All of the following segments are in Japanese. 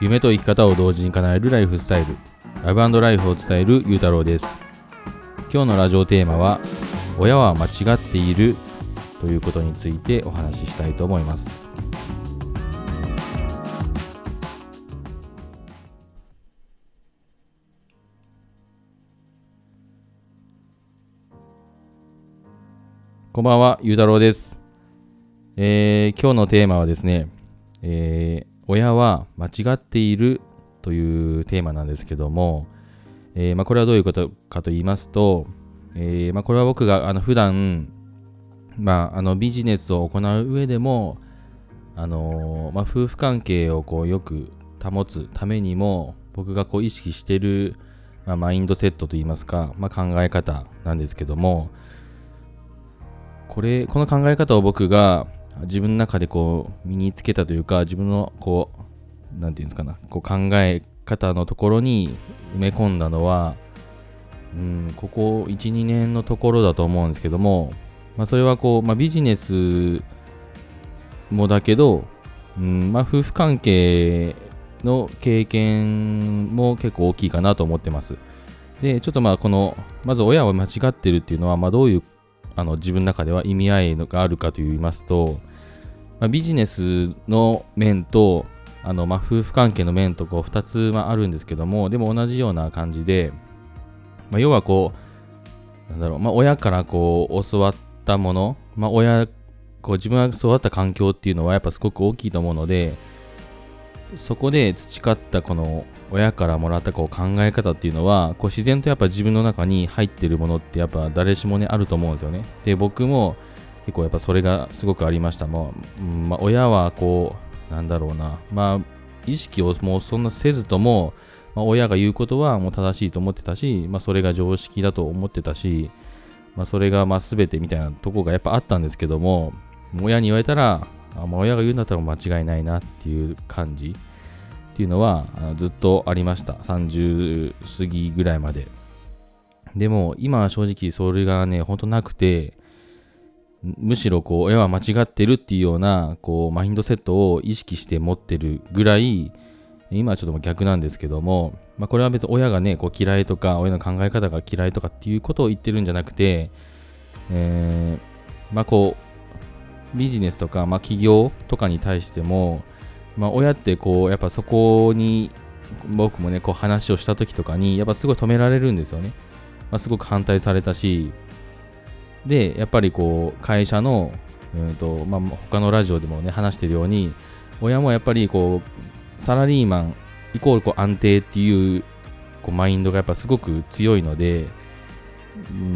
夢と生き方を同時に叶えるライフスタイルラブライフを伝えるゆうたろうです今日のラジオテーマは親は間違っているということについてお話ししたいと思いますこんばんは、ゆうたろうです。えー、今日のテーマはですね、えー、親は間違っているというテーマなんですけども、えー、まあ、これはどういうことかと言いますと、えまあ、これは僕があの普段、まあ、あのビジネスを行う上でも、あのま、夫婦関係をこうよく保つためにも僕がこう意識している、まあ、マインドセットといいますか、ま、考え方なんですけども、これ、この考え方を僕が自分の中でこう身につけたというか、自分のこう、なんていうんですかな、こう考え方のところに埋め込んだのは、うん、ここ1、2年のところだと思うんですけども、まあ、それはこう、まあ、ビジネスもだけど、うんまあ、夫婦関係の経験も結構大きいかなと思ってます。で、ちょっとまあこの、まず親は間違ってるっていうのは、まあどういうあの自分の中では意味合いがあるかと言いますと、まあ、ビジネスの面とあの、まあ、夫婦関係の面とこう2つ、まあ、あるんですけどもでも同じような感じで、まあ、要はこうなんだろう、まあ、親からこう教わったもの、まあ、親こう自分が育った環境っていうのはやっぱすごく大きいと思うのでそこで培ったこの親からもらったこう考え方っていうのはこう自然とやっぱ自分の中に入ってるものってやっぱ誰しもねあると思うんですよね。で僕も結構やっぱそれがすごくありました。まあ、まあ、親はこうなんだろうなまあ意識をもうそんなせずとも、まあ、親が言うことはもう正しいと思ってたし、まあ、それが常識だと思ってたし、まあ、それがまあ全てみたいなとこがやっぱあったんですけども親に言われたらあ、まあ、親が言うんだったら間違いないなっていう感じっていうのはずっとありました。30過ぎぐらいまで。でも今は正直それがね、ほんとなくて、むしろこう親は間違ってるっていうようなこうマインドセットを意識して持ってるぐらい今はちょっと逆なんですけども、まあ、これは別に親がねこう嫌いとか親の考え方が嫌いとかっていうことを言ってるんじゃなくて、えー、まあこうビジネスとか、まあ、企業とかに対してもまあ、親ってこうやっぱそこに僕もねこう話をした時とかにやっぱすごい止められるんですよね、まあ、すごく反対されたしでやっぱりこう会社の、うんとまあ、他のラジオでもね話してるように親もやっぱりこうサラリーマンイコールこう安定っていうこうマインドがやっぱすごく強いので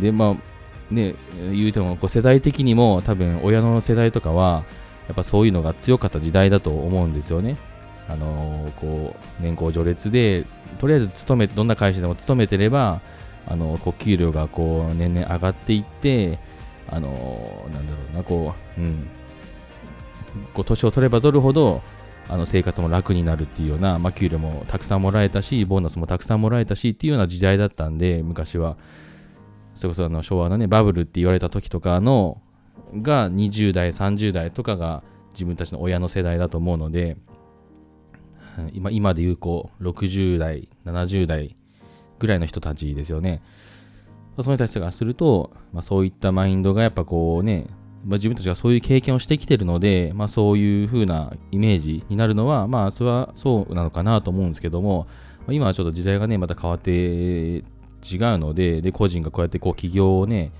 でまあね言うてもこう世代的にも多分親の世代とかはやっぱそういうのが強かった時代だと思うんですよね。あのー、こう年功序列でとりあえず勤めどんな会社でも勤めてればあのこう給料がこう年々上がっていってあの、なんだろうなこううん。こう年を取れば取るほどあの生活も楽になるっていうような、まあ、給料もたくさんもらえたしボーナスもたくさんもらえたしっていうような時代だったんで昔は。それこそあの昭和のねバブルって言われた時とかのが20代30代とかが自分たちの親の世代だと思うので今今で言うこう60代70代ぐらいの人たちですよね。その人たちがすると、まあ、そういったマインドがやっぱこうね、まあ、自分たちがそういう経験をしてきてるので、まあ、そういう風なイメージになるのはまあそれはそうなのかなと思うんですけども今はちょっと時代がねまた変わって違うのでで個人がこうやってこう起業をね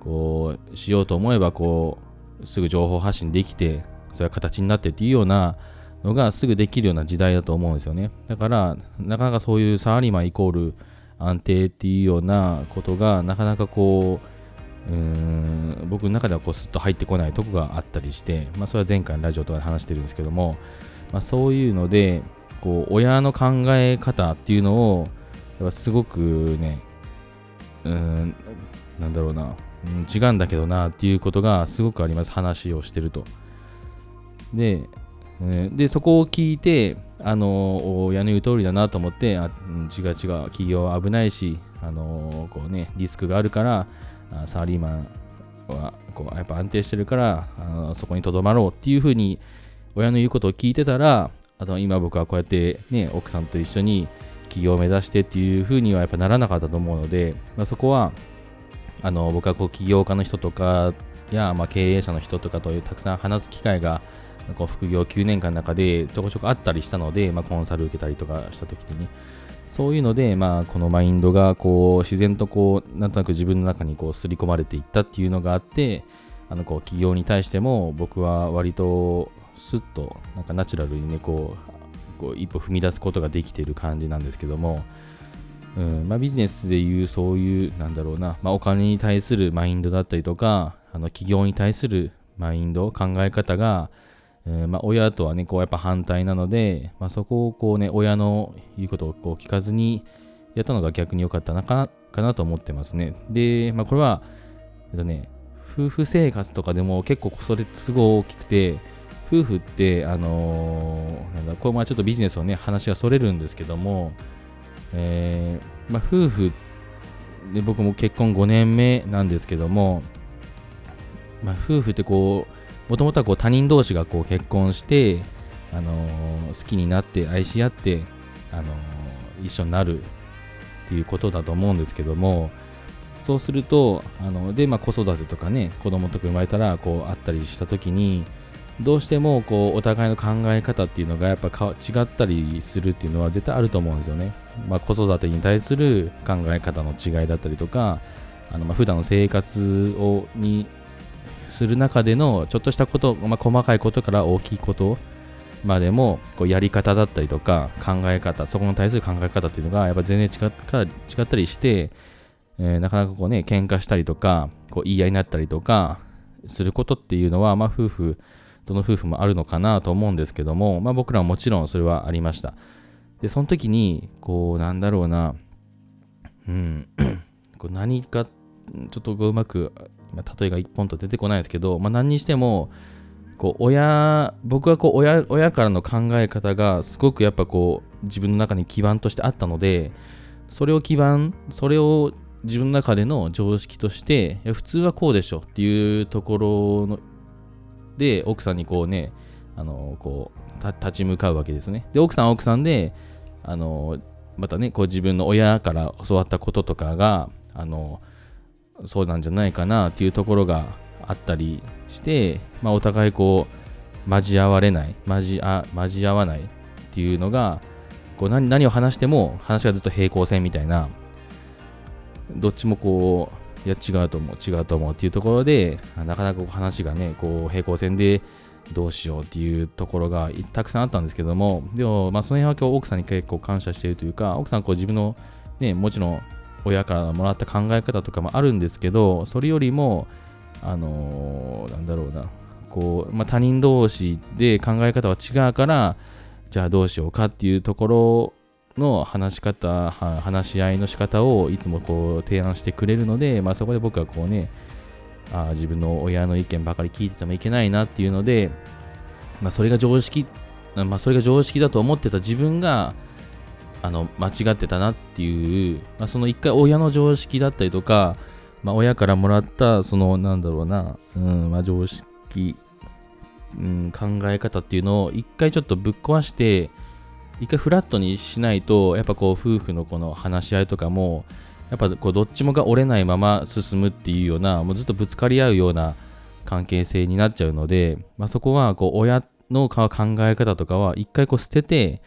こうしようと思えばこうすぐ情報発信できてそれは形になってっていうようなのがすぐできるような時代だと思うんですよね。だからなかなかそういうサラリーマンイコール安定っていうようなことがなかなかこううーん僕の中ではこうスッと入ってこないとこがあったりして、まあ、それは前回のラジオとかで話してるんですけども、まあ、そういうのでこう親の考え方っていうのをやっぱすごくねうんなんだろうなうん、違うんだけどなっていうことがすごくあります。話をしてると。で,、でそこを聞いてあの親の言う通りだなと思ってあ違う違う企業は危ないしあのこうねリスクがあるからサラリーマンはこうやっぱ安定してるからあのそこにとどまろうっていうふうに親の言うことを聞いてたらあと今僕はこうやってね、奥さんと一緒に起業を目指してっていう風にはやっぱならなかったと思うので、まあ、そこは、あの、僕はこう起業家の人とかや、まあ、経営者の人とかとたくさん話す機会が、こう副業9年間の中でちょこちょこあったりしたので、まあ、コンサル受けたりとかした時にね、そういうので、まあ、このマインドがこう自然とこうなんとなく自分の中にこう刷り込まれていったっていうのがあってあのこう企業に対しても僕は割とスッとなんかナチュラルにねこうこう一歩踏み出すことができている感じなんですけども、うんまあ、ビジネスでいうそういうなんだろうな、まあ、お金に対するマインドだったりとかあの企業に対するマインド考え方がえー、まあ、親とはね、こうやっぱ反対なので、まあ、そこをこうね、親の言うことをこう聞かずにやったのが逆に良かったなかなかなと思ってますね。で、まあ、これは、えっとね、夫婦生活とかでも結構それ都合大きくて、夫婦って、あのー、なんだ、これまあちょっとビジネスをね、話がそれるんですけども、えー、まあ、夫婦で僕も結婚5年目なんですけども、まあ、夫婦ってこう、もともとはこう他人同士がこう結婚して、あのー、好きになって愛し合って、あのー、一緒になるっていうことだと思うんですけどもそうするとあので、まあ、子育てとかね子供とか生まれたらこう会ったりした時にどうしてもこうお互いの考え方っていうのがやっぱ違ったりするっていうのは絶対あると思うんですよね。まあ、子育てに対する考え方の違いだったりとかあのまあ普段の生活をにする中でのちょっとしたこと、まあ、細かいことから大きいことまでもこうやり方だったりとか考え方そこに対する考え方っていうのがやっぱ全然違った違ったりして、えー、なかなかこうね喧嘩したりとかこう言い合いになったりとかすることっていうのは、まあ、夫婦どの夫婦もあるのかなと思うんですけども、まあ、僕らはもちろんそれはありました。でその時にこうなんだろうなうん こう何かちょっとこううまくまあ、例えが一本と出てこないですけど、まあ、何にしてもこう親僕はこう親親からの考え方がすごくやっぱこう自分の中に基盤としてあったのでそれを基盤それを自分の中での常識として普通はこうでしょっていうところので奥さんにこうねあのこう立ち向かうわけですね。で奥さんは奥さんであのまたねこう自分の親から教わったこととかがあのそうなんじゃないかなっていうところがあったりして、まあ、お互いこう交われない交あ交わないっていうのがこう何何を話しても話がずっと平行線みたいなどっちもこういや違うと思う違うと思うっていうところでなかなか話がねこう平行線でどうしようっていうところがたくさんあったんですけどもでもまあその辺は今日奥さんに結構感謝しているというか奥さんこう自分のねもちろん親からもらった考え方とかもあるんですけど、それよりも、あのー、なんだろうな、こう、まあ、他人同士で考え方は違うから、じゃあどうしようかっていうところの話し方、話し合いの仕方をいつもこう提案してくれるので、まあ、そこで僕はこうね、あ自分の親の意見ばかり聞いててもいけないなっていうので、まあ、それが常識、まあ、それが常識だと思ってた自分が、あの間違ってたなっていう、まあ、その一回親の常識だったりとか、まあ、親からもらったそのなんだろうな、うんまあ、常識、うん、考え方っていうのを一回ちょっとぶっ壊して一回フラットにしないとやっぱこう夫婦のこの話し合いとかもやっぱこうどっちもが折れないまま進むっていうようなもうずっとぶつかり合うような関係性になっちゃうので、まあ、そこはこう親の考え方とかは一回こう捨てて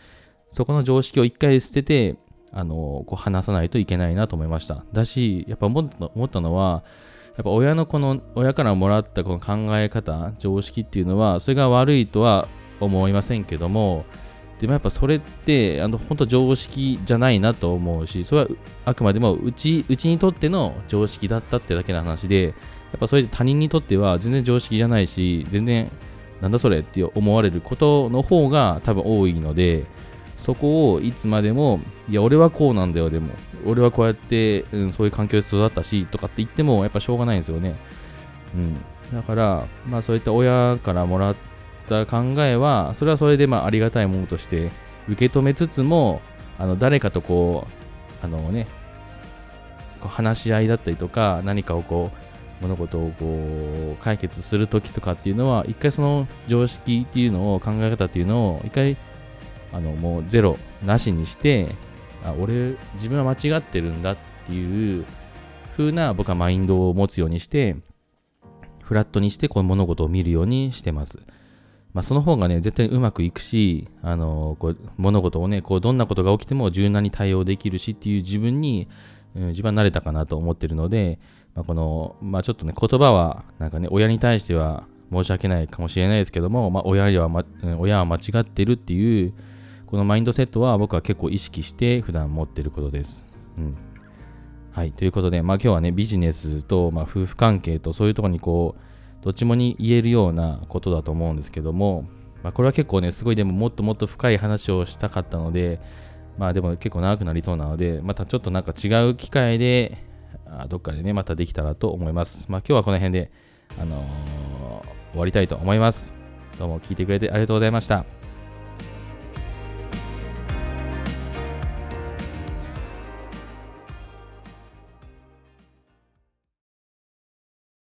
そこの常識を一回捨てて、あの、こう話さないといけないなと思いました。だし、やっぱ思ったのは、やっぱ親のこの、親からもらったこの考え方、常識っていうのは、それが悪いとは思いませんけども、でもやっぱそれって、あの、本当常識じゃないなと思うし、それはあくまでもうち、うちにとっての常識だったってだけの話で、やっぱそれで他人にとっては全然常識じゃないし、全然なんだそれって思われることの方が多分多いので、そこをいつまでも、いや、俺はこうなんだよ、でも、俺はこうやって、うん、そういう環境で育ったし、とかって言っても、やっぱしょうがないんですよね。うん。だから、まあそういった親からもらった考えは、それはそれでまあありがたいものとして受け止めつつも、あの誰かとこう、あのね、話し合いだったりとか、何かをこう、物事をこう解決するときとかっていうのは、一回その常識っていうのを、考え方っていうのを、一回あのもうゼロなしにしてあ俺自分は間違ってるんだっていう風な僕はマインドを持つようにしてフラットにしてこの物事を見るようにしてます。まあ、その方がね、絶対うまくいくし、あのこう物事をね、こうどんなことが起きても柔軟に対応できるしっていう自分に、うん、自分は慣れたかなと思ってるので、まあ、この、まあ、ちょっとね、言葉は、なんかね、親に対しては申し訳ないかもしれないですけども、まあ、親は、ま、親は間違ってるっていう、このマインドセットは僕は結構意識して普段持ってることです。うん。はい。ということで、まあ今日はね、ビジネスと、まあ、夫婦関係とそういうとこにこう、どっちもに言えるようなことだと思うんですけども、まあこれは結構ね、すごいでももっともっと深い話をしたかったので、まあでも結構長くなりそうなので、またちょっとなんか違う機会で、あどっかでね、またできたらと思います。まあ今日はこの辺で、あのー、終わりたいと思います。どうも聞いてくれてありがとうございました。